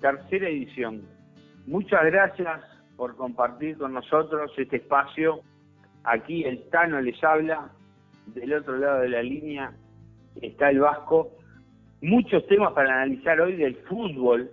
Tercera edición. Muchas gracias por compartir con nosotros este espacio. Aquí el Tano les habla, del otro lado de la línea está el Vasco. Muchos temas para analizar hoy del fútbol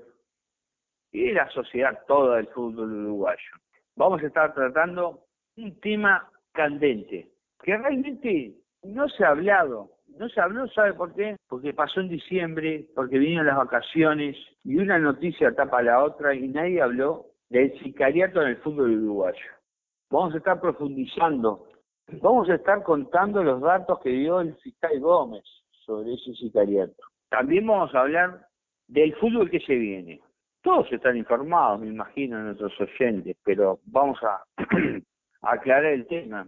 y de la sociedad toda del fútbol uruguayo. Vamos a estar tratando un tema candente, que realmente no se ha hablado, no se habló, ¿sabe por qué? Porque pasó en diciembre, porque vinieron las vacaciones y una noticia tapa la otra y nadie habló del sicariato en el fútbol uruguayo. Vamos a estar profundizando, vamos a estar contando los datos que dio el fiscal Gómez sobre ese sicariato. También vamos a hablar del fútbol que se viene. Todos están informados, me imagino, nuestros oyentes, pero vamos a aclarar el tema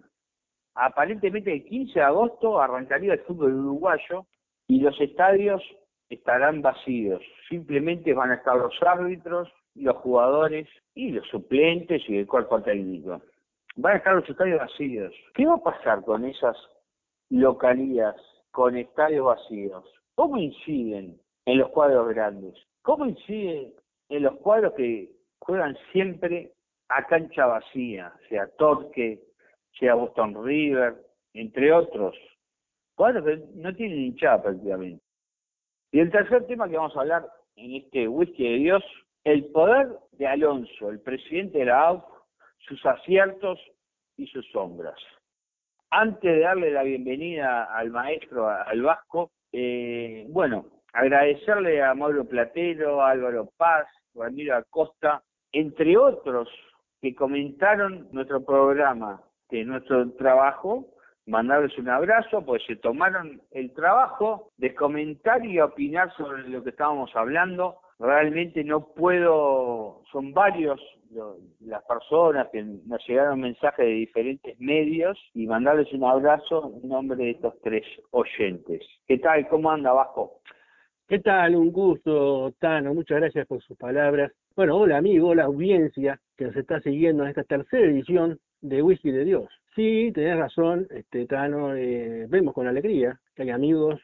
aparentemente el 15 de agosto arrancaría el fútbol uruguayo y los estadios estarán vacíos. Simplemente van a estar los árbitros, los jugadores y los suplentes y el cuerpo técnico. Van a estar los estadios vacíos. ¿Qué va a pasar con esas localías con estadios vacíos? ¿Cómo inciden en los cuadros grandes? ¿Cómo inciden en los cuadros que juegan siempre a cancha vacía? O sea, Torque, sea Boston River, entre otros, cuadros que no tienen hinchada prácticamente. Y el tercer tema que vamos a hablar en este whisky de Dios, el poder de Alonso, el presidente de la AUF, sus aciertos y sus sombras. Antes de darle la bienvenida al maestro, al Vasco, eh, bueno, agradecerle a Mauro Platero, a Álvaro Paz, Ramiro Acosta, entre otros que comentaron nuestro programa de nuestro trabajo, mandarles un abrazo, pues se tomaron el trabajo de comentar y opinar sobre lo que estábamos hablando. Realmente no puedo, son varios las personas que nos llegaron mensajes de diferentes medios y mandarles un abrazo en nombre de estos tres oyentes. ¿Qué tal? ¿Cómo anda, Vasco? ¿Qué tal? Un gusto, Tano. Muchas gracias por sus palabras. Bueno, hola amigo, hola audiencia que nos está siguiendo en esta tercera edición de Whisky de Dios. Sí, tenés razón, este, Tano, eh, vemos con alegría que hay amigos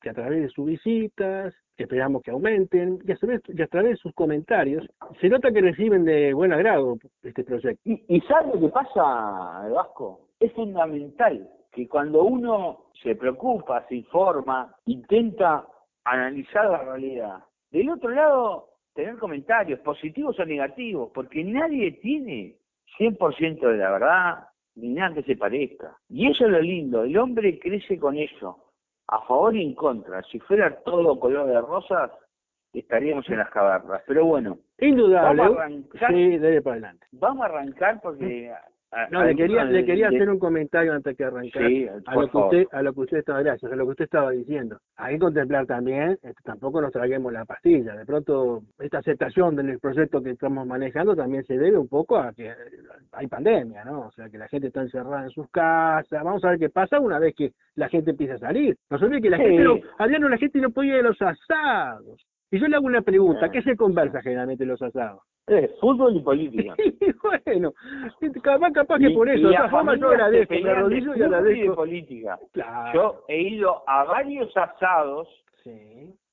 que a través de sus visitas, esperamos que aumenten, y a, través, y a través de sus comentarios, se nota que reciben de buen agrado este proyecto. ¿Y, y sabe lo que pasa, Vasco? Es fundamental que cuando uno se preocupa, se informa, intenta analizar la realidad, del otro lado tener comentarios positivos o negativos, porque nadie tiene 100% de la verdad, ni nada que se parezca. Y eso es lo lindo, el hombre crece con eso, a favor y en contra. Si fuera todo color de rosas, estaríamos en las cavernas. Pero bueno, indudable. Vamos a arrancar, sí, para adelante. Vamos a arrancar porque no, le quería, le quería hacer un comentario antes que arrancar a lo que usted, a lo que usted estaba gracias, a lo que usted estaba diciendo. Hay que contemplar también, este, tampoco nos traguemos la pastilla. De pronto, esta aceptación del proyecto que estamos manejando también se debe un poco a que hay pandemia, ¿no? O sea, que la gente está encerrada en sus casas. Vamos a ver qué pasa una vez que la gente empieza a salir. No se que la gente no, la gente no puede ir a los asados. Y yo le hago una pregunta, ¿qué se conversa generalmente en los asados? Eh, fútbol y política. bueno, capaz, capaz que por eso, de todas formas yo agradezco, me arrodillo y agradezco. política. Yo he ido a varios asados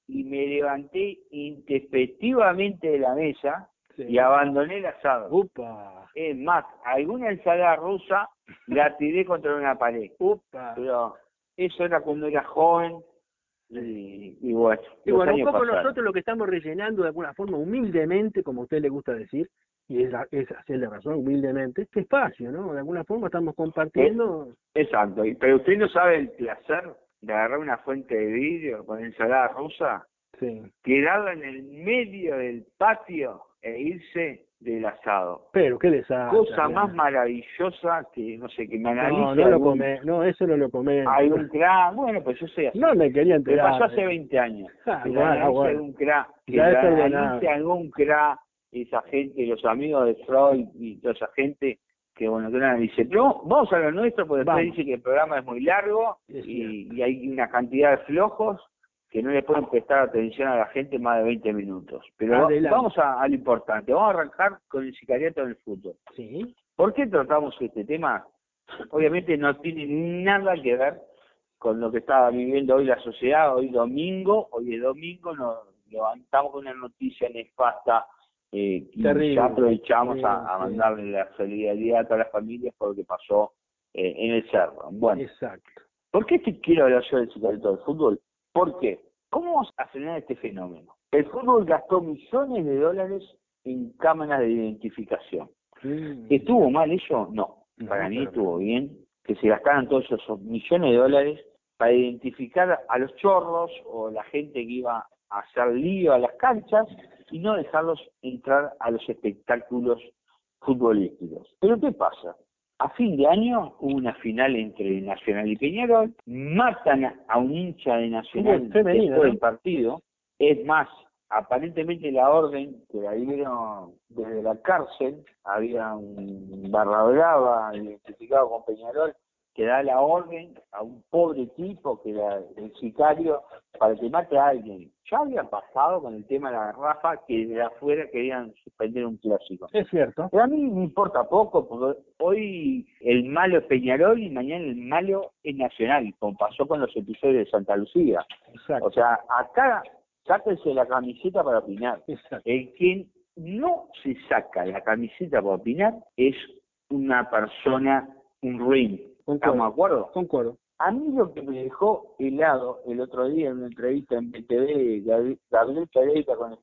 y me levanté intempestivamente de la mesa y abandoné el asado. Upa. Es más, alguna ensalada rusa la tiré contra una pared. Upa. Pero eso era cuando era joven y, bueno, y bueno un poco nosotros lo que estamos rellenando de alguna forma humildemente, como a usted le gusta decir, y es, es hacerle razón humildemente, este espacio, ¿no? De alguna forma estamos compartiendo. Exacto, pero usted no sabe el placer de agarrar una fuente de vidrio con ensalada rusa, sí. tirarla en el medio del patio e irse del asado. Pero qué desastre. Cosa más maravillosa que, no sé, que me analice. No, no lo comé, no, eso no lo comé. Hay un crack, bueno, pues yo sé. Así. No me quería enterar. Me pasó hace 20 años. Ah, bueno, bueno. algún crack, que analice algún crack, esa gente, los amigos de Freud y toda esa gente, que bueno, que no dice, pero vamos a lo nuestro, porque después dice que el programa es muy largo y, y hay una cantidad de flojos que no le pueden prestar atención a la gente más de 20 minutos. Pero vamos a, lo importante, vamos a arrancar con el sicariato del fútbol. ¿Sí? ¿Por qué tratamos este tema? Obviamente no tiene nada que ver con lo que estaba viviendo hoy la sociedad, hoy domingo, hoy es domingo, no, levantamos una noticia nefasta eh, y ya aprovechamos a, mandarle la solidaridad a todas las familias por lo que pasó eh, en el cerro. Bueno, Exacto. ¿por qué te quiero hablar yo del secreto del fútbol? Porque, ¿cómo vamos a frenar este fenómeno? El fútbol gastó millones de dólares en cámaras de identificación. ¿Estuvo mal eso? No. Para mí estuvo bien que se gastaran todos esos millones de dólares para identificar a los chorros o la gente que iba a hacer lío a las canchas y no dejarlos entrar a los espectáculos futbolísticos. Pero ¿qué pasa? A fin de año hubo una final entre Nacional y Peñarol, matan a un hincha de Nacional después del partido, es más, aparentemente la orden que la dieron desde la cárcel, había un barra brava identificado con Peñarol, que da la orden a un pobre tipo que era el sicario para que mate a alguien. Ya había pasado con el tema de la garrafa que de afuera querían suspender un clásico. Es cierto. Pero a mí me importa poco porque hoy el malo es Peñarol y mañana el malo es Nacional, como pasó con los episodios de Santa Lucía. Exacto. O sea, acá sáquense la camiseta para opinar. Exacto. El quien no se saca la camiseta para opinar es una persona, un ring ¿Estamos de acuerdo? Concuerdo. A mí lo que me dejó helado el otro día en una entrevista en BTV, Gabriel Pereira con el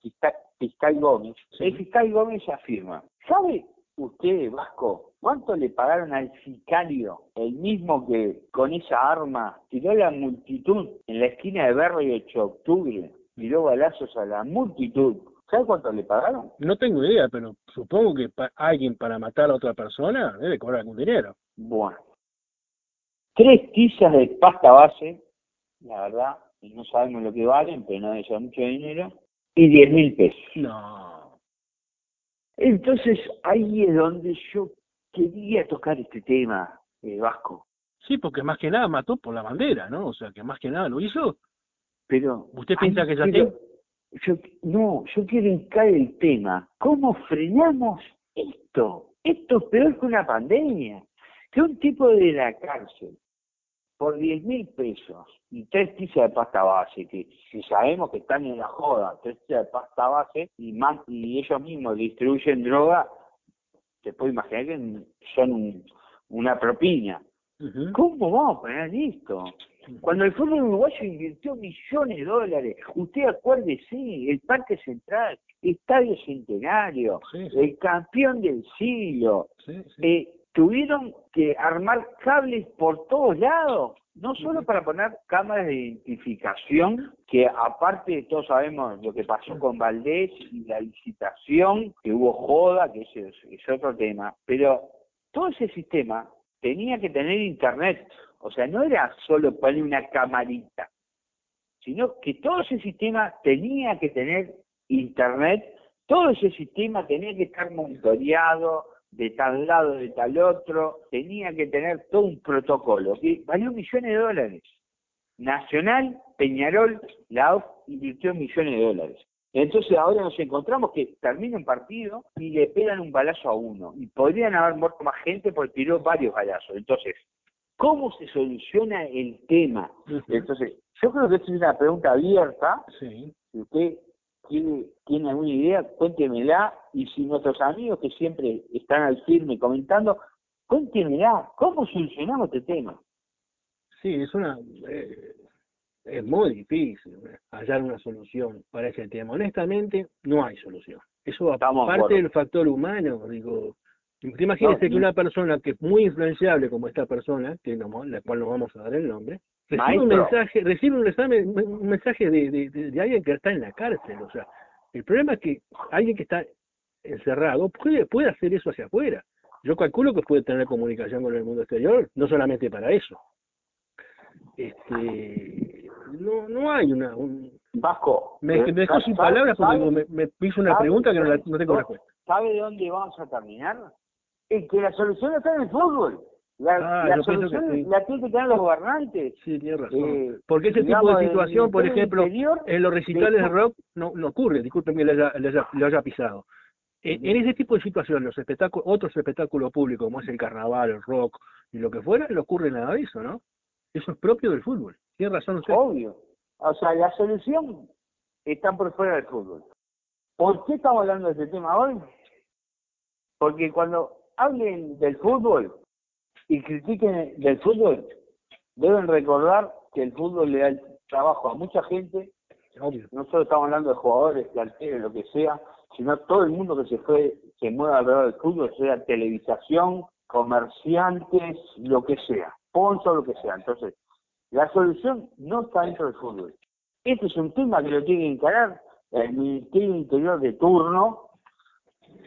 fiscal, Gómez, el fiscal Gómez afirma, ¿sabe usted, Vasco, cuánto le pagaron al sicario, el mismo que con esa arma tiró la multitud en la esquina de Berro y 8 de octubre, tiró balazos a la multitud? ¿Sabe cuánto le pagaron? No tengo idea, pero supongo que alguien para matar a otra persona debe cobrar algún dinero. Bueno, tres tizas de pasta base, la verdad, no sabemos lo que valen, pero no debe mucho dinero, y diez mil pesos. No. Entonces ahí es donde yo quería tocar este tema, eh, Vasco. Sí, porque más que nada mató por la bandera, ¿no? O sea, que más que nada lo hizo. Pero. ¿Usted piensa que ya yo, No, yo quiero encarar el tema. ¿Cómo frenamos esto? Esto es peor que una pandemia. Que un tipo de la cárcel por 10 mil pesos. Y tres tizas de pasta base, que si sabemos que están en la joda, tres tizas de pasta base y más y ellos mismos distribuyen droga, te puedo imaginar que son una propina. ¿Cómo vamos a poner esto? Cuando el fútbol uruguayo invirtió millones de dólares, usted acuérdese, el Parque Central, Estadio Centenario, el campeón del siglo, eh, tuvieron que armar cables por todos lados, no solo para poner cámaras de identificación, que aparte de todos sabemos lo que pasó con Valdés y la licitación, que hubo joda, que ese es, otro tema, pero todo ese sistema tenía que tener internet, o sea, no era solo poner una camarita, sino que todo ese sistema tenía que tener internet, todo ese sistema tenía que estar monitoreado, de tal lado, de tal otro, tenía que tener todo un protocolo que valió millones de dólares. Nacional, Peñarol, la OF invirtió millones de dólares. Entonces ahora nos encontramos que termina un partido y le pegan un balazo a uno. Y podrían haber muerto más gente porque tiró varios balazos. Entonces, ¿cómo se soluciona el tema? Entonces, yo creo que es una pregunta abierta. Sí. Usted tiene, tiene alguna idea, cuéntemela. Y si nuestros amigos que siempre están al firme comentando, cuéntemela, ¿cómo solucionamos este tema? Sí, es una. Eh, es muy difícil hallar una solución para ese tema. Honestamente, no hay solución. Eso aparte del factor humano, digo, imagínese que una persona que es muy influenciable como esta persona, que no, la cual nos vamos a dar el nombre, recibe un mensaje, recibe un, un mensaje de, de, alguien que está en la cárcel, o sea, el problema es que alguien que está encerrado puede, puede hacer eso hacia afuera. Yo calculo que puede tener comunicación con el mundo exterior, no solamente para eso. Este, no, no hay una... Un... Vasco. Me, me dejó sin palabras porque me, me, hizo una pregunta que no, la, no tengo respuesta. ¿Sabe de dónde vamos a terminar? Es que la solución está en el fútbol. La, ah, la solución la tienen que tener los gobernantes. Sí, tiene razón. Eh, Porque ese tipo de situación, por ejemplo, en los recitales de, rock no, no ocurre, disculpen que le haya, haya, pisado. En, ese tipo de situaciones, los espectáculos, otros espectáculos públicos, como es el carnaval, el rock y lo que fuera, no ocurre nada de eso, ¿no? Eso es propio del fútbol. Tiene razón usted. Obvio. O sea, la solución están por fuera del fútbol. ¿Por qué estamos hablando de este tema hoy? Porque cuando hablen del fútbol y critiquen del fútbol, deben recordar que el fútbol le da trabajo a mucha gente. No solo estamos hablando de jugadores, planteles, lo que sea, sino todo el mundo que se fue, se mueve alrededor del fútbol, sea televisación, comerciantes, lo que sea, sponsor, lo que sea. Entonces, la solución no está dentro del fútbol. Este es un tema que lo tiene que encarar el Ministerio Interior de turno.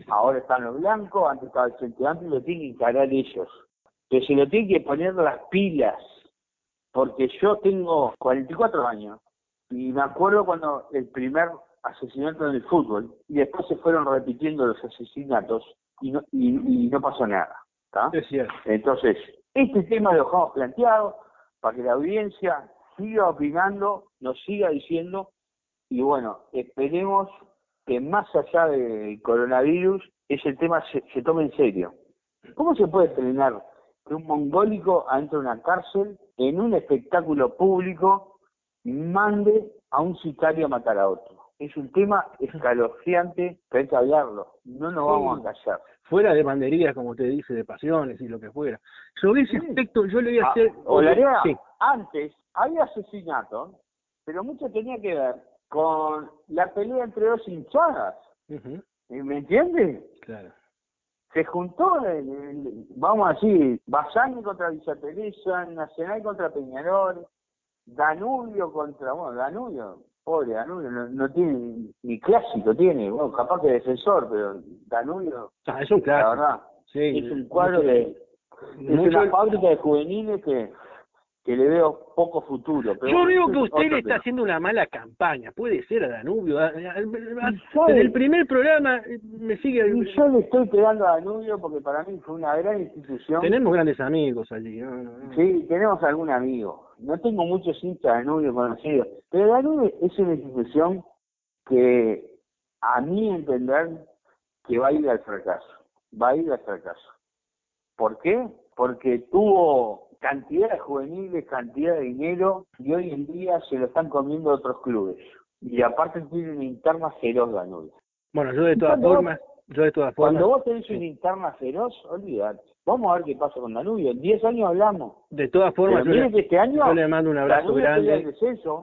Ahora están los blancos, antes estaba el Frente Amplio, lo tienen que encarar ellos. Que se lo tienen que poner las pilas. Porque yo tengo 44 años y me acuerdo cuando el primer asesinato en el fútbol y después se fueron repitiendo los asesinatos y no, y, no pasó nada. Es cierto. Entonces, este tema lo dejamos planteado para que la audiencia siga opinando, nos siga diciendo y bueno, esperemos que más allá del coronavirus ese tema se, se tome en serio. ¿Cómo se puede estrenar que un mongólico adentro de una cárcel en un espectáculo público mande a un sicario a matar a otro? Es un tema escalofriante que hay que hablarlo, no nos vamos a callar. Fuera de banderías, como te dice, de pasiones y lo que fuera. Sobre ese aspecto, yo le voy a ah, hacer... la antes había asesinato, pero mucho tenía que ver con la pelea entre dos hinchadas. ¿Me entiendes? Claro. Se juntó, vamos a decir, Basani contra Villa Teresa, Nacional contra Peñarol, Danubio contra, bueno, Danubio, pobre Danubio, no, tiene ni clásico, tiene, bueno, capaz que defensor, pero Danubio, ah, es un clásico. la verdad, es un cuadro de, es una fábrica de juveniles que que le veo poco futuro. Pero Yo veo que usted le está haciendo una mala campaña, puede ser a Danubio. Desde el primer programa eh, me sigue... yo le estoy pegando a Danubio porque para mí fue una gran institución. Tenemos grandes amigos allí. Sí, tenemos algún amigo. No tengo muchos hinchas de Danubio conocidos, pero Danubio es una institución que a mí entender que va a ir al fracaso. Va a ir al fracaso. ¿Por qué? Porque tuvo cantidad de juveniles, cantidad de dinero, y hoy en día se lo están comiendo otros clubes. Y aparte tienen una interna feroz Danubio. Bueno, yo de todas formas, yo de todas formas. Cuando vos tenés una interna feroz, olvidate. Vamos a ver qué pasa con Danubio. En 10 años hablamos. De todas formas, yo, le, este año, le mando un abrazo grande.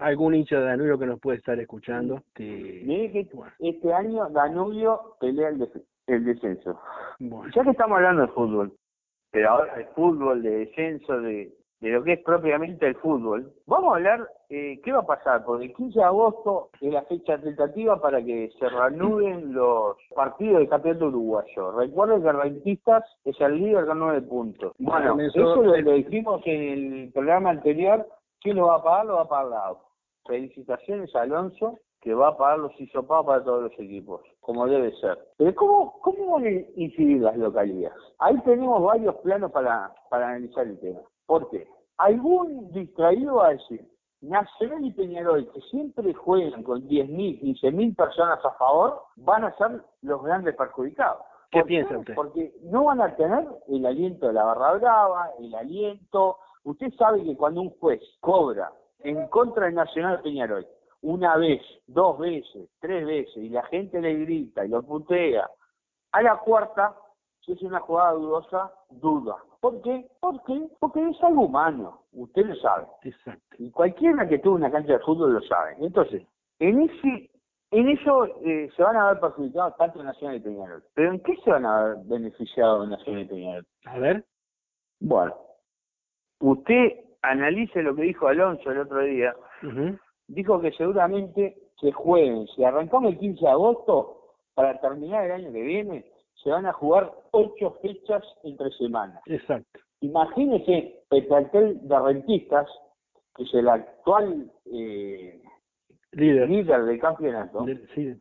a algún hincha de Danubio que nos puede estar escuchando. Que... Mire que este año Danubio pelea el, el descenso. Ya que estamos hablando de fútbol, pero ahora de fútbol, de descenso, de, de lo que es propiamente el fútbol. Vamos a hablar eh, qué va a pasar, porque el 15 de agosto es la fecha tentativa para que se reanuden los partidos del campeonato uruguayo. Recuerden que Rentistas es el líder con nueve puntos. Bueno, eso lo, lo dijimos en el programa anterior. ¿Quién lo va a pagar? Lo va a pagar Felicitaciones a Alonso que va a pagar los hisopados para todos los equipos, como debe ser. Pero ¿cómo, cómo van a incidir las localidades? Ahí tenemos varios planos para, para analizar el tema. ¿Por qué? Algún distraído va a decir, Nacional y Peñarol, que siempre juegan con 10.000, 15.000 personas a favor, van a ser los grandes perjudicados. ¿Qué piensa usted? Porque no van a tener el aliento de la barra brava, el aliento. Usted sabe que cuando un juez cobra en contra del Nacional Peñarol una vez, dos veces, tres veces, y la gente le grita y lo putea, a la cuarta, si es una jugada dudosa, duda. ¿Por qué? Porque, porque es algo humano, usted lo sabe. Exacto. Y cualquiera que tuvo una cancha de fútbol lo sabe. Entonces, en ese en eso eh, se van a ver perjudicados tanto Nacional y Peñarol. ¿Pero en qué se van a ver beneficiados Nacional y Peñarol? A ver. Bueno, usted analice lo que dijo Alonso el otro día, dijo que seguramente se jueguen, si arrancamos el 15 de agosto, para terminar el año que viene, se van a jugar ocho fechas entre semanas. Exacto. Imagínese el plantel de rentistas, que es el actual eh, líder. del campeonato,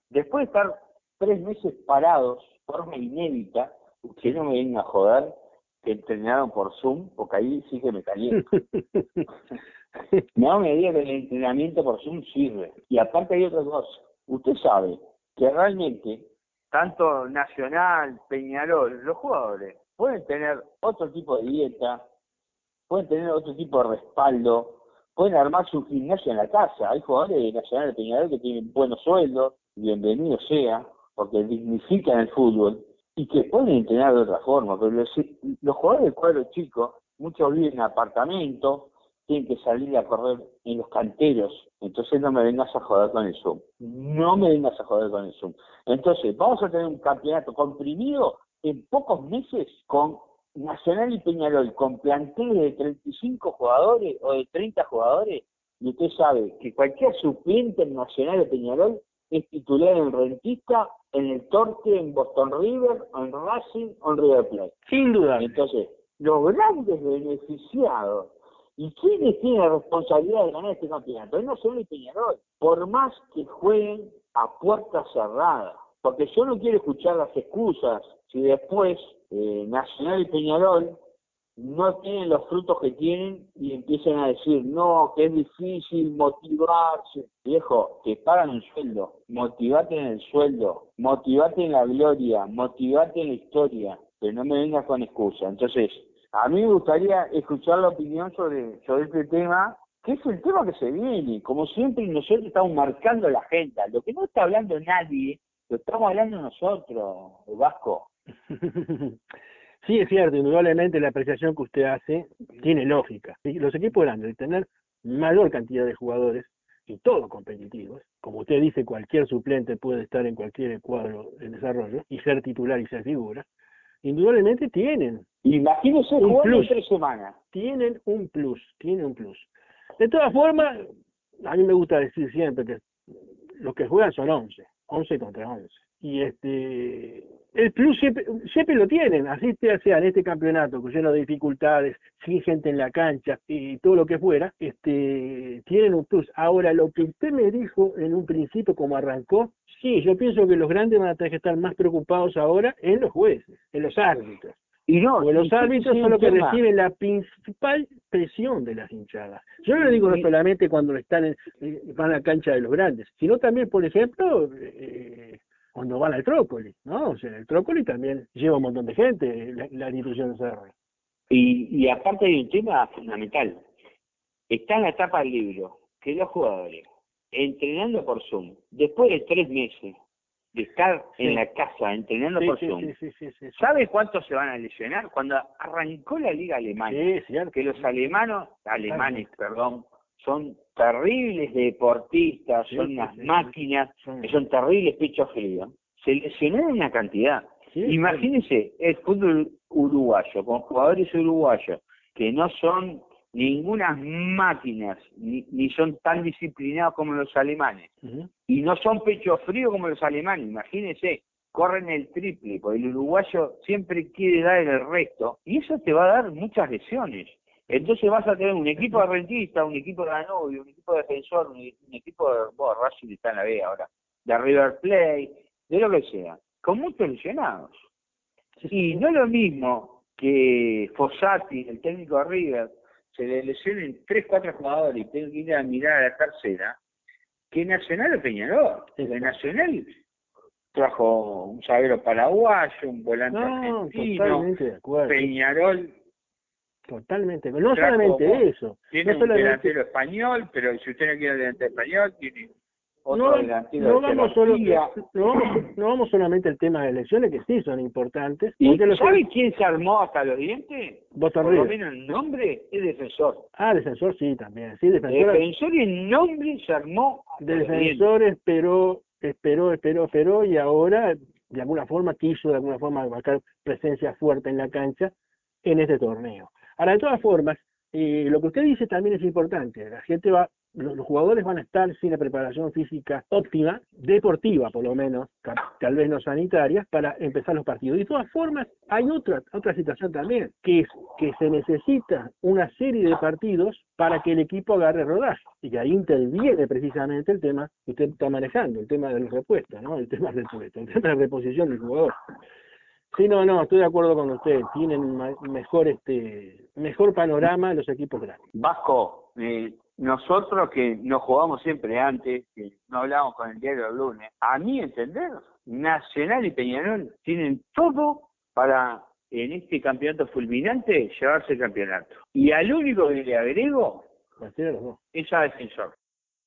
después de estar tres meses parados, forma inédita, que no me venga a joder, que entrenaron por Zoom, porque ahí sí que me caliento. No me diga que el entrenamiento por Zoom sirve. Y aparte hay otra cosa. Usted sabe que realmente, tanto Nacional, Peñarol, los jugadores pueden tener otro tipo de dieta, pueden tener otro tipo de respaldo, pueden armar su gimnasio en la casa. Hay jugadores de Nacional de Peñarol que tienen buenos sueldos, bienvenido sea, porque dignifican el fútbol y que pueden entrenar de otra forma. Pero los, los jugadores del cuadro chico, muchos viven en apartamentos, tienen que salir a correr en los canteros. Entonces no me vengas a joder con el Zoom. No me vengas a joder con el Zoom. Entonces, vamos a tener un campeonato comprimido en pocos meses con Nacional y Peñarol con planteles de 35 jugadores o de 30 jugadores, y usted sabe que cualquier suplente en Nacional de Peñarol es titular en Rentista, en el Torque, en Boston River, en Racing o en River Plate. Sin duda. Entonces, los grandes beneficiados ¿Y quiénes tienen la responsabilidad de ganar este campeonato? Es Nacional y Peñarol. Por más que jueguen a puerta cerrada. Porque yo no quiero escuchar las excusas si después eh, Nacional y Peñarol no tienen los frutos que tienen y empiezan a decir, no, que es difícil motivarse. Viejo, te pagan un sueldo, motivate en el sueldo, motivate en la gloria, motivate en la historia, pero no me vengas con excusa. Entonces, a mí me gustaría escuchar la opinión sobre, sobre este tema, que es el tema que se viene. Como siempre, nosotros estamos marcando la agenda. Lo que no está hablando nadie, lo estamos hablando nosotros, Vasco. Sí, es cierto, indudablemente la apreciación que usted hace tiene lógica. Los equipos grandes, de tener mayor cantidad de jugadores y todos competitivos, como usted dice, cualquier suplente puede estar en cualquier cuadro de desarrollo y ser titular y ser figura, indudablemente tienen. Imagínese un plus. tres semanas. Tienen un plus, tienen un plus. De todas formas, a mí me gusta decir siempre que los que juegan son 11, 11 contra 11 y este el plus siempre, siempre lo tienen, así sea en este campeonato lleno de dificultades, sin gente en la cancha y todo lo que fuera, este tienen un plus. Ahora, lo que usted me dijo en un principio, como arrancó, sí, yo pienso que los grandes van a tener que estar más preocupados ahora en los jueces, en los árbitros. Y no, los árbitros son los que reciben la principal presión de las hinchadas. Yo no lo digo no solamente cuando están en, eh, van a la cancha de los grandes, sino también, por ejemplo, eh, cuando van al Trócoli, ¿no? O sea, el Trócoli también lleva un montón de gente, la, institución de Cerro. Y, y aparte hay un tema fundamental. Está en la etapa del libro que los jugadores, entrenando por Zoom, después de tres meses de estar en la casa entrenando por Zoom, ¿sabe cuántos se van a lesionar? Cuando arrancó la liga alemana, que los alemanos, alemanes, perdón, son terribles deportistas, son unas máquinas, que son terribles pecho frío. Se lesionaron una cantidad. Imagínense el fútbol uruguayo, con jugadores uruguayos que no son ninguna máquinas, ni, ni, son tan disciplinados como los alemanes, y no son pecho frío como los alemanes, imagínense, corren el triple, porque el uruguayo siempre quiere dar el resto, y eso te va a dar muchas lesiones. Entonces vas a tener un equipo de rentista, un equipo de Danubio, un equipo de defensor, un, equipo de, bueno, Racing está en la B ahora, de River Plate, de lo que sea, con muchos lesionados. Y no lo mismo que Fossati, el técnico de River, se le lesionen tres, cuatro jugadores y tenga que ir a mirar a la tercera, que Nacional o Peñarol. El Nacional trajo un sabero paraguayo, un volante argentino, Peñarol Totalmente, no solamente eso. Tiene un delantero español, pero si usted no quiere el delantero español, tiene otro no, delantero no vamos, solo, no, vamos, no vamos solamente al tema de elecciones, que sí son importantes. ¿Y sabe quién se armó hasta los dientes? Por lo menos el nombre es defensor. Ah, defensor sí, también. Sí, defensor, defensor y el nombre se armó. Defensor esperó, esperó, esperó, esperó y ahora de alguna forma quiso de alguna forma marcar presencia fuerte en la cancha en este torneo. Ahora, de todas formas, eh, lo que usted dice también es importante. La gente va, los, jugadores van a estar sin la preparación física óptima, deportiva por lo menos, tal vez no sanitaria, para empezar los partidos. Y de todas formas, hay otra, otra situación también, que es que se necesita una serie de partidos para que el equipo agarre rodaje. Y ahí interviene precisamente el tema que usted está manejando, el tema del repuesto, ¿no? El tema del repuesto, el tema de reposición del jugador. Sí, no, no, estoy de acuerdo con usted. Tienen mejor este mejor panorama los equipos grandes. Vasco, eh, nosotros que nos jugamos siempre antes, que no hablamos con el diario del lunes, a mí entender, Nacional y Peñarol tienen todo para en este campeonato fulminante llevarse el campeonato. Y al único que le agrego es a defensor.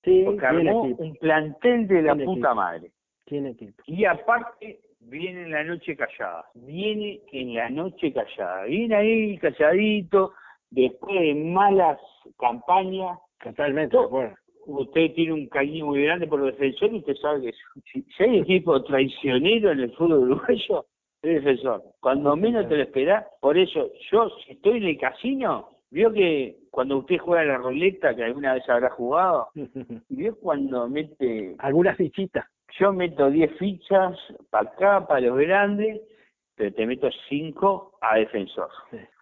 Sí, porque armó un plantel de la puta madre. Tiene equipo. Y aparte, viene en la noche callada. Viene en la noche callada. Viene ahí calladito, después de malas campañas. Totalmente, bueno. Usted tiene un cariño muy grande por los defensores y usted sabe que si, hay equipo traicionero en el fútbol uruguayo, es defensor. Cuando menos te lo esperás, por eso yo si estoy en el casino, vio que cuando usted juega la roleta, que alguna vez habrá jugado, vio cuando mete... Alguna fichita. Yo meto 10 fichas para acá, para los grandes, pero te meto 5 a defensor.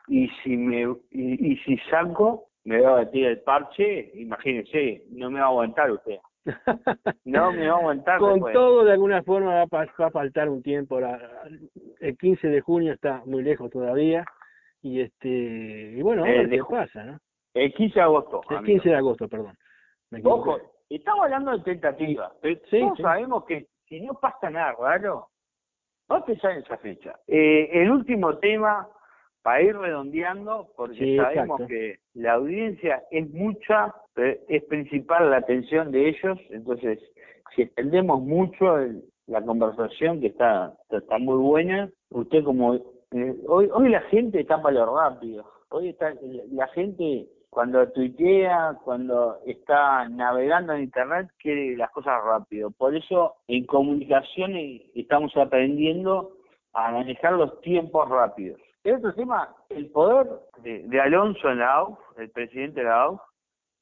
Y si me y, si saco, me va a batir el parche, imagínese, no me va a aguantar usted. No me va a aguantar. Con todo, de alguna forma, va a, faltar un tiempo. el 15 de junio está muy lejos todavía. Y este y bueno, a ver qué pasa, ¿no? El 15 de agosto. El 15 de agosto, perdón. Ojo, estamos hablando de tentativa, pero todos sabemos que si no pasa nada raro, no a pensar en esa fecha. Eh, el último tema, para ir redondeando, porque sabemos que la audiencia es mucha, es principal la atención de ellos, entonces si extendemos mucho la conversación, que está, está muy buena, usted como... Eh, hoy, hoy la gente está para lo rápido, hoy está la gente cuando tuitea, cuando está navegando en Internet, quiere las cosas rápido. Por eso en comunicaciones estamos aprendiendo a manejar los tiempos rápidos. El otro tema, el poder de, Alonso en la AUF, el presidente de la AUF,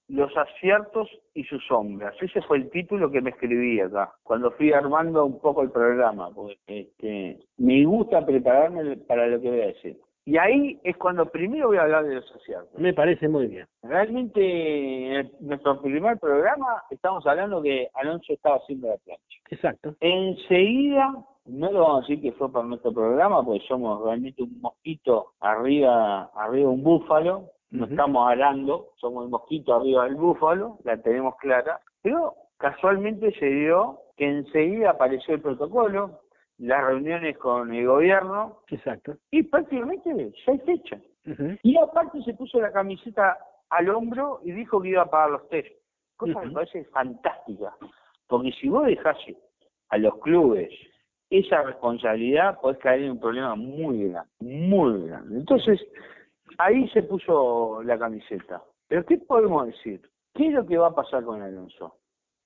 los aciertos y sus sombras. Ese fue el título que me escribí acá, cuando fui armando un poco el programa, porque este, me gusta prepararme para lo que voy a decir. Y ahí es cuando primero voy a hablar de los aciertos. Me parece muy bien. Realmente, en nuestro primer programa estamos hablando que Alonso estaba haciendo la plancha. Exacto. Enseguida, no lo vamos a decir que fue para nuestro programa, porque somos realmente un mosquito arriba, arriba de un búfalo. No estamos hablando, somos un mosquito arriba del búfalo, la tenemos clara. Pero casualmente se dio que enseguida apareció el protocolo, las reuniones con el gobierno. Exacto. Y prácticamente ya hay fecha. Y aparte se puso la camiseta al hombro y dijo que iba a pagar los test. Cosa que me parece fantástica. Porque si vos dejás a los clubes esa responsabilidad, podés caer en un problema muy grande, muy grande. Entonces, ahí se puso la camiseta. Pero ¿qué podemos decir? ¿Qué es lo que va a pasar con Alonso?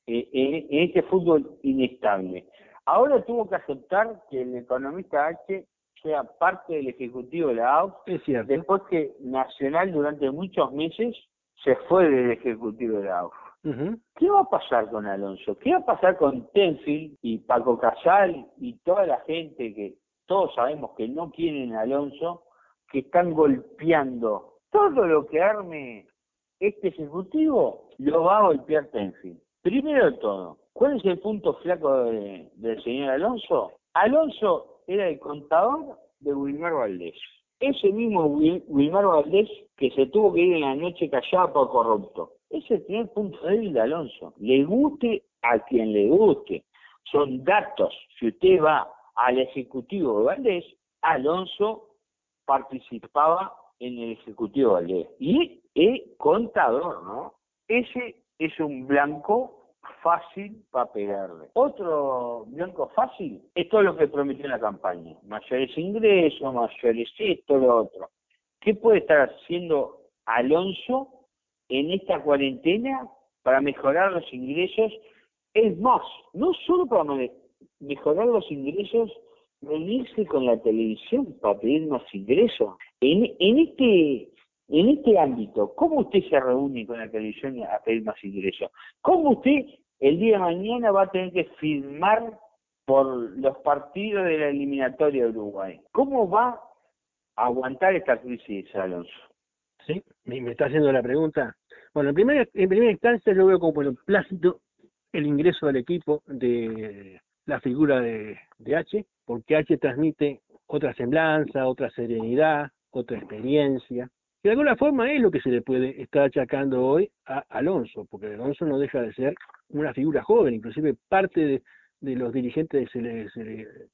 Eh, en este fútbol inestable. Ahora tuvo que aceptar que el economista H sea parte del ejecutivo de la AUF, después que Nacional durante muchos meses se fue del ejecutivo de la ¿Qué va a pasar con Alonso? ¿Qué va a pasar con Tenfield y Paco Casal y toda la gente que todos sabemos que no quieren a Alonso, que están golpeando todo lo que arme este ejecutivo, lo va a golpear Tenfield. Primero de todo, ¿Cuál es el punto flaco del señor Alonso? Alonso era el contador de Wilmar Valdés. Ese mismo Wilmar Valdés que se tuvo que ir en la noche callado por corrupto. Ese es el primer punto débil de Alonso. Le guste a quien le guste. Son datos. Si usted va al ejecutivo de Valdés, Alonso participaba en el ejecutivo de Valdés. Y es contador, ¿no? Ese es un blanco fácil para pegarle. Otro blanco fácil es todo lo que prometió en la campaña. Mayores ingresos, mayores esto, lo otro. ¿Qué puede estar haciendo Alonso en esta cuarentena para mejorar los ingresos? Es más, no solo para mejorar los ingresos, reunirse con la televisión para pedir más ingresos. En, en este en este ámbito, ¿cómo usted se reúne con la televisión a pedir más ingresos? ¿Cómo usted el día de mañana va a tener que firmar por los partidos de la eliminatoria de Uruguay? ¿Cómo va a aguantar esta crisis, Alonso? Sí, me está haciendo la pregunta. Bueno, en primera, instancia yo veo como el plácido el ingreso del equipo de la figura de, H, porque H transmite otra semblanza, otra serenidad, otra experiencia, de alguna forma es lo que se le puede estar achacando hoy a Alonso, porque Alonso no deja de ser una figura joven, inclusive parte de, los dirigentes se le,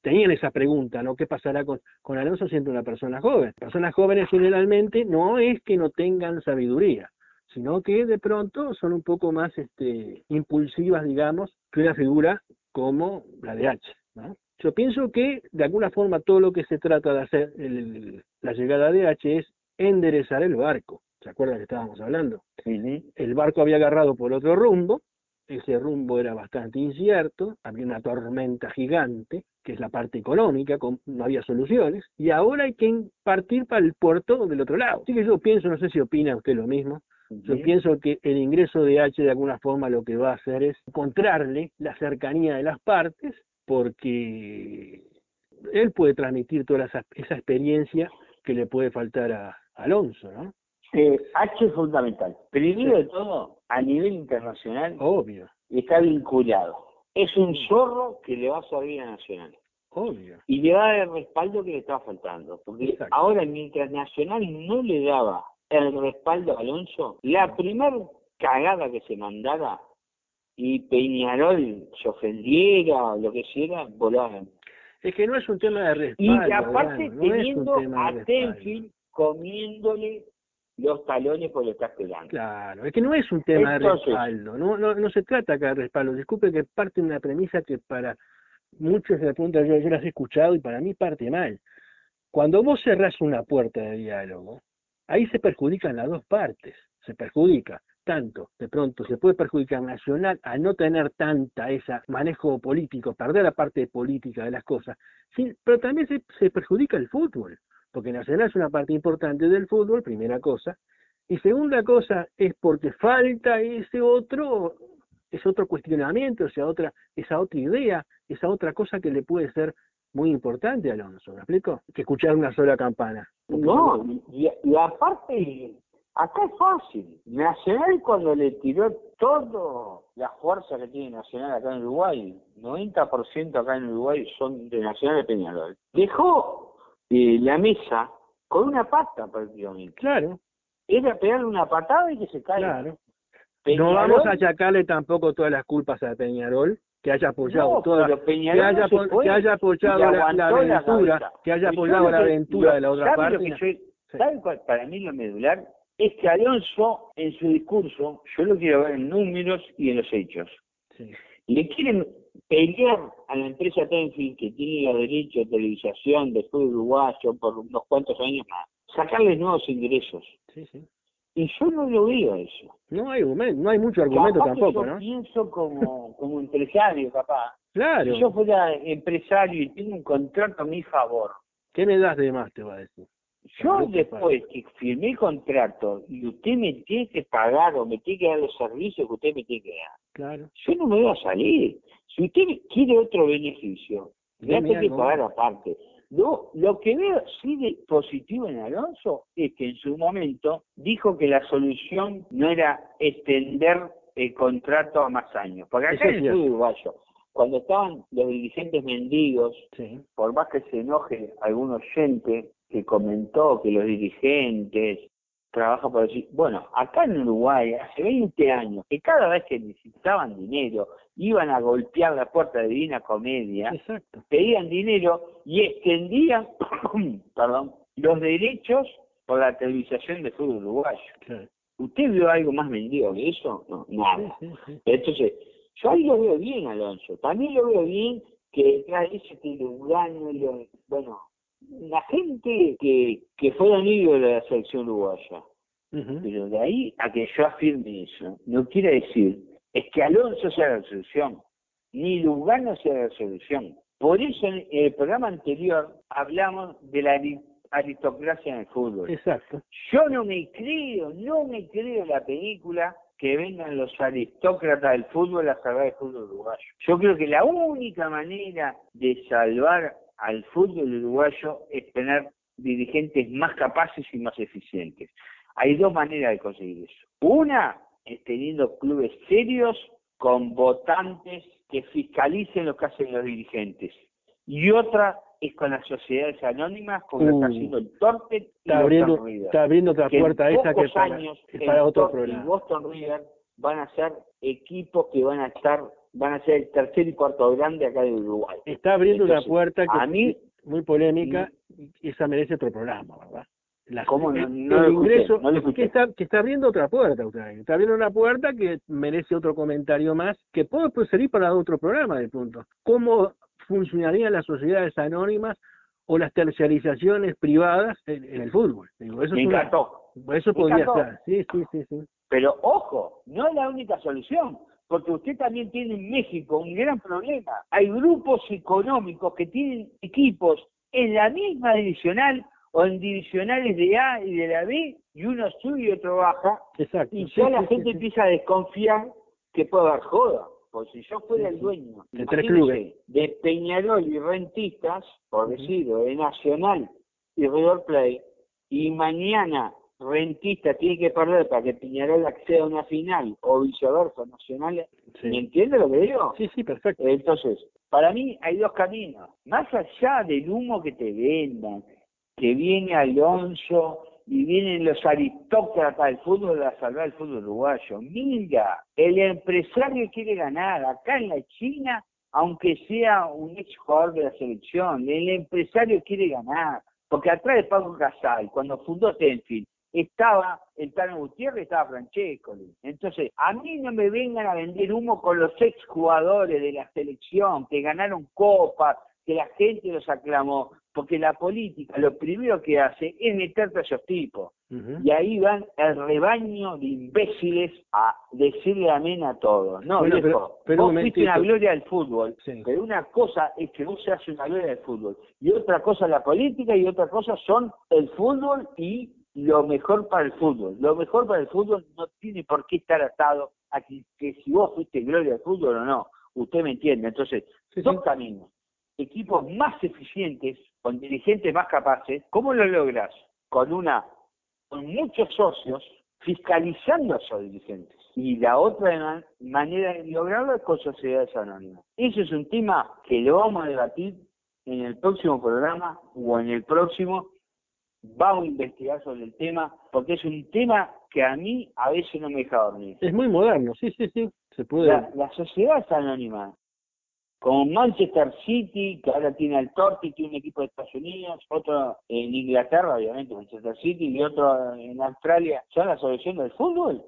tenían esa pregunta, ¿no? ¿Qué pasará con Alonso siendo una persona joven? Personas jóvenes generalmente no es que no tengan sabiduría, sino que de pronto son un poco más este, impulsivas, digamos, que una figura como la de H. Yo pienso que de alguna forma todo lo que se trata de hacer la llegada de H es enderezar el barco. ¿Se acuerdan que estábamos hablando? El barco había agarrado por otro rumbo, ese rumbo era bastante incierto, había una tormenta gigante, que es la parte económica, no había soluciones, y ahora hay que partir para el puerto del otro lado. Así que yo pienso, no sé si opina usted lo mismo, yo pienso que el ingreso de H de alguna forma lo que va a hacer es encontrarle la cercanía de las partes, porque él puede transmitir toda esa, experiencia que le puede faltar a, Alonso, ¿no? H es fundamental. Primero de todo, a nivel internacional, obvio, está vinculado. Es un zorro que le va a servir a Nacional. Obvio. Y le va a dar el respaldo que le estaba faltando. Porque ahora, mientras Nacional no le daba el respaldo a Alonso, la primera cagada que se mandara y Peñarol se ofendiera o lo que sea, volaban. Es que no es un tema de respaldo. Y aparte teniendo a Tenfield comiéndole los talones por lo que está esperando. Claro, es que no es un tema de respaldo, no, no, no se trata acá de respaldo. Disculpe que parte de una premisa que para muchos de la pregunta yo, yo las he escuchado y para mí parte mal. Cuando vos cerrás una puerta de diálogo, ahí se perjudican las dos partes, se perjudica tanto, de pronto se puede perjudicar Nacional a no tener tanta esa manejo político, perder la parte política de las cosas, pero también se, se perjudica el fútbol, porque Nacional es una parte importante del fútbol, primera cosa, y segunda cosa es porque falta ese otro, ese otro cuestionamiento, esa otra, esa otra idea, esa otra cosa que le puede ser muy importante Alonso, ¿me explico? Que escuchar una sola campana. No, y, aparte, acá es fácil. Nacional cuando le tiró todo la fuerza que tiene Nacional acá en Uruguay, 90% acá en Uruguay son de Nacional de Peñarol, dejó eh, la mesa con una pata prácticamente. Claro. Era pegarle una patada y que se caiga. Claro. no vamos a achacarle tampoco todas las culpas a Peñarol, que haya apoyado toda, que haya, que haya apoyado la, aventura, que haya apoyado la aventura de la otra parte. ¿Sabe cuál para mí lo medular? Es que Alonso, en su discurso, yo lo quiero ver en números y en los hechos. Sí. Le quieren pelear a la empresa Tenfield, que tiene los derechos de televisación de fútbol uruguayo por unos cuantos años más, sacarle nuevos ingresos. Sí, sí. Y yo no lo veo eso. No hay no hay mucho argumento tampoco, yo pienso como, como empresario, papá. Claro. Si yo fuera empresario y tengo un contrato a mi favor. ¿Qué me das de más, te va a decir? Yo después que firmé el contrato y usted me tiene que pagar o me tiene que dar los servicios que usted me tiene que dar, claro. yo no me voy a salir. Si usted quiere otro beneficio, me tiene que pagar aparte. No, lo que veo sí de positivo en Alonso es que en su momento dijo que la solución no era extender el contrato a más años. Porque acá en el uruguayo, cuando estaban los dirigentes mendigos, por más que se enoje algún oyente que comentó que los dirigentes trabajan por decir, bueno, acá en Uruguay hace 20 años que cada vez que necesitaban dinero iban a golpear la puerta de Divina Comedia, pedían dinero y extendían, perdón, los derechos por la televisación de fútbol uruguayo. ¿Usted vio algo más mendigo que eso? No, nada. Entonces, yo ahí lo veo bien, Alonso. También lo veo bien que detrás que Lugano, lo, bueno, la gente que, que fue amigo de la selección uruguaya. Pero de ahí a que yo afirme eso, no quiere decir es que Alonso sea la solución, ni Lugano sea la solución. Por eso en el programa anterior hablamos de la aristocracia en el fútbol. Exacto. Yo no me creo, no me creo la película que vengan los aristócratas del fútbol a salvar el fútbol uruguayo. Yo creo que la única manera de salvar al fútbol uruguayo es tener dirigentes más capaces y más eficientes. Hay dos maneras de conseguir eso. Una es teniendo clubes serios con votantes que fiscalicen lo que hacen los dirigentes. Y otra es con las sociedades anónimas, como lo está uh. haciendo el Torte y está abriendo, River. Está abriendo otra puerta esa que para, años, para otro programa. Y Boston River van a ser equipos que van a estar, van a ser el tercer y cuarto grande acá de Uruguay. Está abriendo una puerta que a mí, muy polémica y esa merece otro programa, ¿verdad? ¿Cómo no, el, ingreso que, está, que está abriendo otra puerta Ucrania, está abriendo una puerta que merece otro comentario más, que puede servir para otro programa de punto. ¿Cómo funcionarían las sociedades anónimas o las terciarizaciones privadas en, el fútbol? Digo, eso Me encantó. eso podría ser, sí, sí, sí, sí. Pero ojo, no es la única solución porque usted también tiene en México un gran problema. Hay grupos económicos que tienen equipos en la misma divisional o en divisionales de A y de la B, y uno sube y otro baja, Exacto. y ya la gente empieza a desconfiar que puede haber joda. Porque si yo fuera el dueño de, tres clubes. de Peñarol y Rentistas, por decirlo, de Nacional y River Play, y mañana Rentista tiene que perder para que Peñarol acceda a una final o viceversa, Nacional. ¿Me entiende lo que digo? Sí, sí, perfecto. Entonces, para mí hay dos caminos. Más allá del humo que te vendan, que viene Alonso y vienen los aristócratas del fútbol a salvar el fútbol uruguayo. Mira, el empresario quiere ganar. Acá en la China, aunque sea un ex jugador de la selección, el empresario quiere ganar. Porque atrás de Paco Casal, cuando fundó Tenfield, estaba el Tano Gutiérrez, estaba Francesco. Entonces, a mí no me vengan a vender humo con los ex jugadores de la selección que ganaron copas, que la gente los aclamó, porque la política lo primero que hace es meterte a esos tipos. Y ahí van el rebaño de imbéciles a decirle amén a todos. No, viejo, pero, vos fuiste una gloria del fútbol, pero una cosa es que vos seas una gloria del fútbol, y otra cosa la política, y otra cosa son el fútbol y lo mejor para el fútbol. Lo mejor para el fútbol no tiene por qué estar atado a que, si vos fuiste gloria del fútbol o no. Usted me entiende. Entonces, dos caminos. Equipos más eficientes, con dirigentes más capaces. ¿Cómo lo logras? Con una, con muchos socios fiscalizando a esos dirigentes. Y la otra manera de lograrlo es con sociedades anónimas. Eso es un tema que lo vamos a debatir en el próximo programa o en el próximo vamos a investigar sobre el tema, porque es un tema que a mí a veces no me deja dormir. Es muy moderno, sí, sí, sí, se puede. La, sociedad es anónima, como Manchester City, que ahora tiene al Torti, tiene un equipo de Estados Unidos, otro en Inglaterra, obviamente, Manchester City, y otro en Australia, ¿son la solución del fútbol?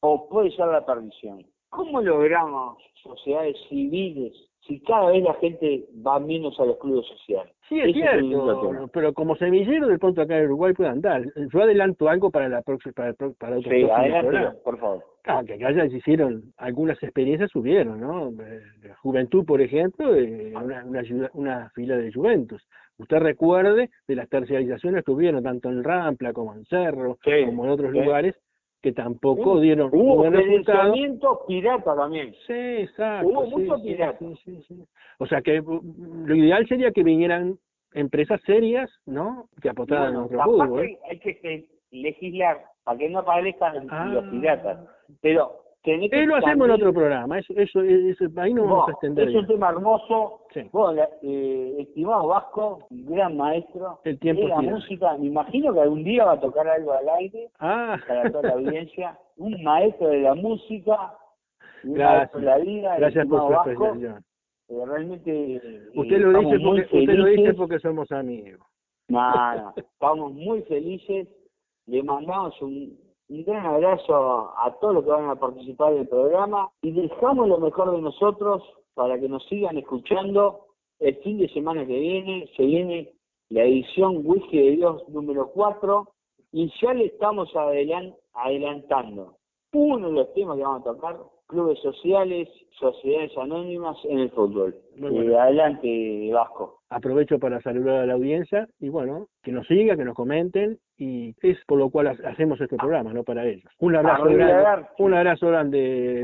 ¿O puede ser la perdición? ¿Cómo logramos sociedades civiles si cada vez la gente va menos a los clubes sociales? Sí, es cierto, pero como semillero de pronto acá en Uruguay puede andar. Yo adelanto algo para la próxima, para, para otro Sí, adelante, por favor. Claro, que acá ya se hicieron algunas experiencias, subieron, ¿no? Eh, Juventud, por ejemplo, una, una, una, fila de Juventus. Usted recuerde de las terciarizaciones que hubieron tanto en Rampla como en Cerro, como en otros lugares, que tampoco dieron hubo buen resultado. pirata también. Sí, exacto. Hubo mucho pirata. o sea que mm, lo ideal sería que vinieran empresas serias, ¿no? Que apostaran en nuestro fútbol. Hay que legislar para que no aparezcan los ah. piratas. Pero eh, lo hacemos en otro programa, eso, eso, eso ahí no vamos a extender. Es un tema hermoso. eh, estimado Vasco, gran maestro el tiempo de la música, me imagino que algún día va a tocar algo al aire ah. para toda la audiencia. un maestro de la música, Gracias. de la vida, Gracias por su Vasco. Eh, realmente usted lo dice porque usted lo dice porque somos amigos. Nada, estamos muy felices. Le mandamos un un gran abrazo a, todos los que van a participar del programa y dejamos lo mejor de nosotros para que nos sigan escuchando el fin de semana que viene. Se viene la edición Whisky de Dios número 4 y ya le estamos adelantando uno de los temas que vamos a tocar, clubes sociales, sociedades anónimas en el fútbol. Eh, adelante, Vasco. Aprovecho para saludar a la audiencia y bueno, que nos siga, que nos comenten y es por lo cual hacemos este programa, no para ellos. Un abrazo grande. Un abrazo grande.